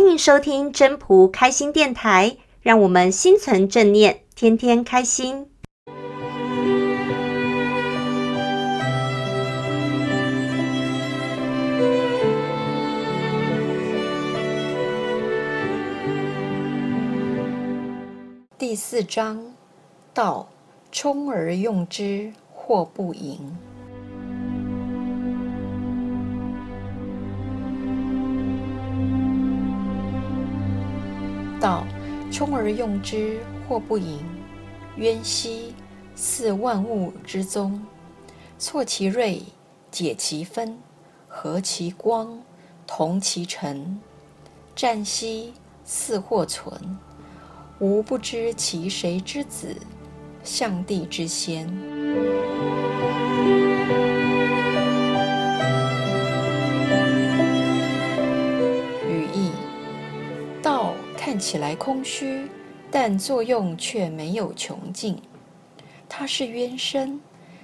欢迎收听真仆开心电台，让我们心存正念，天天开心。第四章，道，充而用之，或不盈。道，充而用之，或不盈。渊兮，似万物之宗。错其锐，解其分，和其光，同其尘。湛兮，似或存。吾不知其谁之子，象帝之先。起来空虚，但作用却没有穷尽。它是渊深，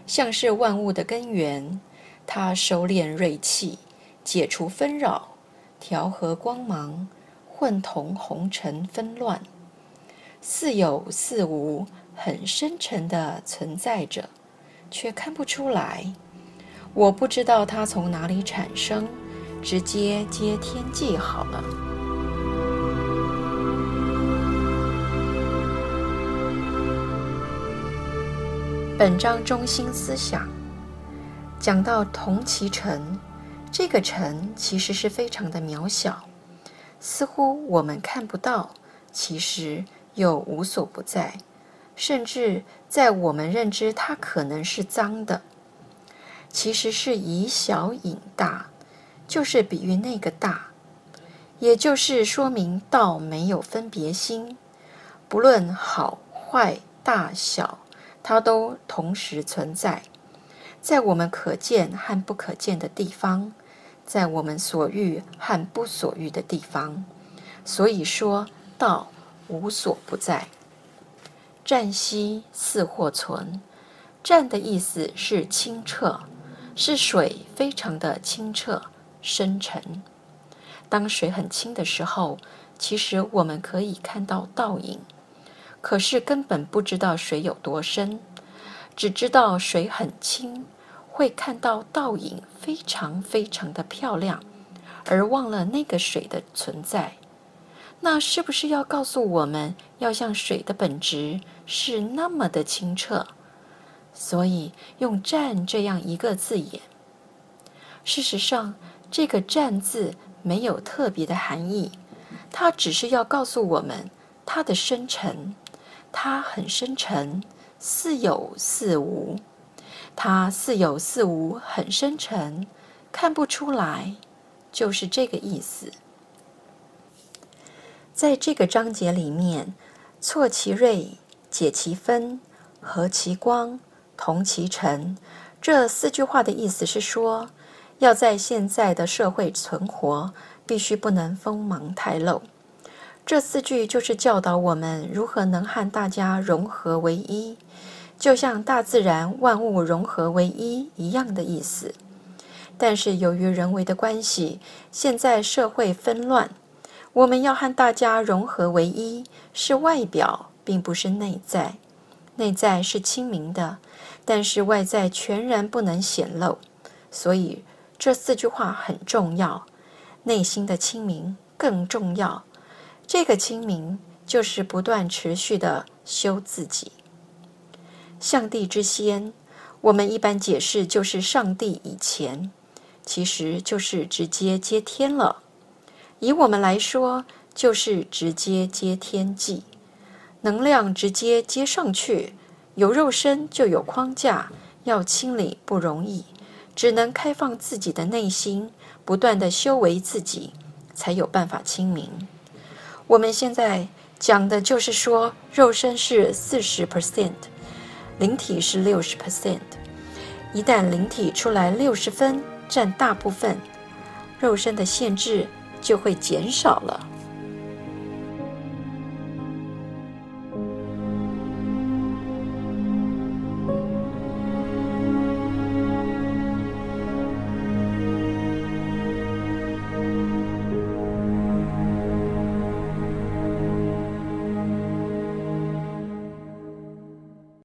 像是万物的根源。它收敛锐气，解除纷扰，调和光芒，混同红尘纷乱，似有似无，很深沉的存在着，却看不出来。我不知道它从哪里产生，直接接天际好了。本章中心思想讲到同其尘，这个尘其实是非常的渺小，似乎我们看不到，其实又无所不在，甚至在我们认知它可能是脏的，其实是以小引大，就是比喻那个大，也就是说明道没有分别心，不论好坏大小。它都同时存在，在我们可见和不可见的地方，在我们所欲和不所欲的地方。所以说，道无所不在。湛兮似或存，湛的意思是清澈，是水非常的清澈深沉。当水很清的时候，其实我们可以看到倒影。可是根本不知道水有多深，只知道水很清，会看到倒影非常非常的漂亮，而忘了那个水的存在。那是不是要告诉我们要像水的本质是那么的清澈？所以用“湛”这样一个字眼。事实上，这个“湛”字没有特别的含义，它只是要告诉我们它的深沉。它很深沉，似有似无。它似有似无，很深沉，看不出来，就是这个意思。在这个章节里面，“错其锐，解其分，和其光，同其尘”这四句话的意思是说，要在现在的社会存活，必须不能锋芒太露。这四句就是教导我们如何能和大家融合为一，就像大自然万物融合为一一样的意思。但是由于人为的关系，现在社会纷乱，我们要和大家融合为一，是外表，并不是内在。内在是清明的，但是外在全然不能显露。所以这四句话很重要，内心的清明更重要。这个清明就是不断持续的修自己。上帝之先，我们一般解释就是上帝以前，其实就是直接接天了。以我们来说，就是直接接天际，能量直接接上去。有肉身就有框架，要清理不容易，只能开放自己的内心，不断的修为自己，才有办法清明。我们现在讲的就是说，肉身是四十 percent，灵体是六十 percent。一旦灵体出来六十分，占大部分，肉身的限制就会减少了。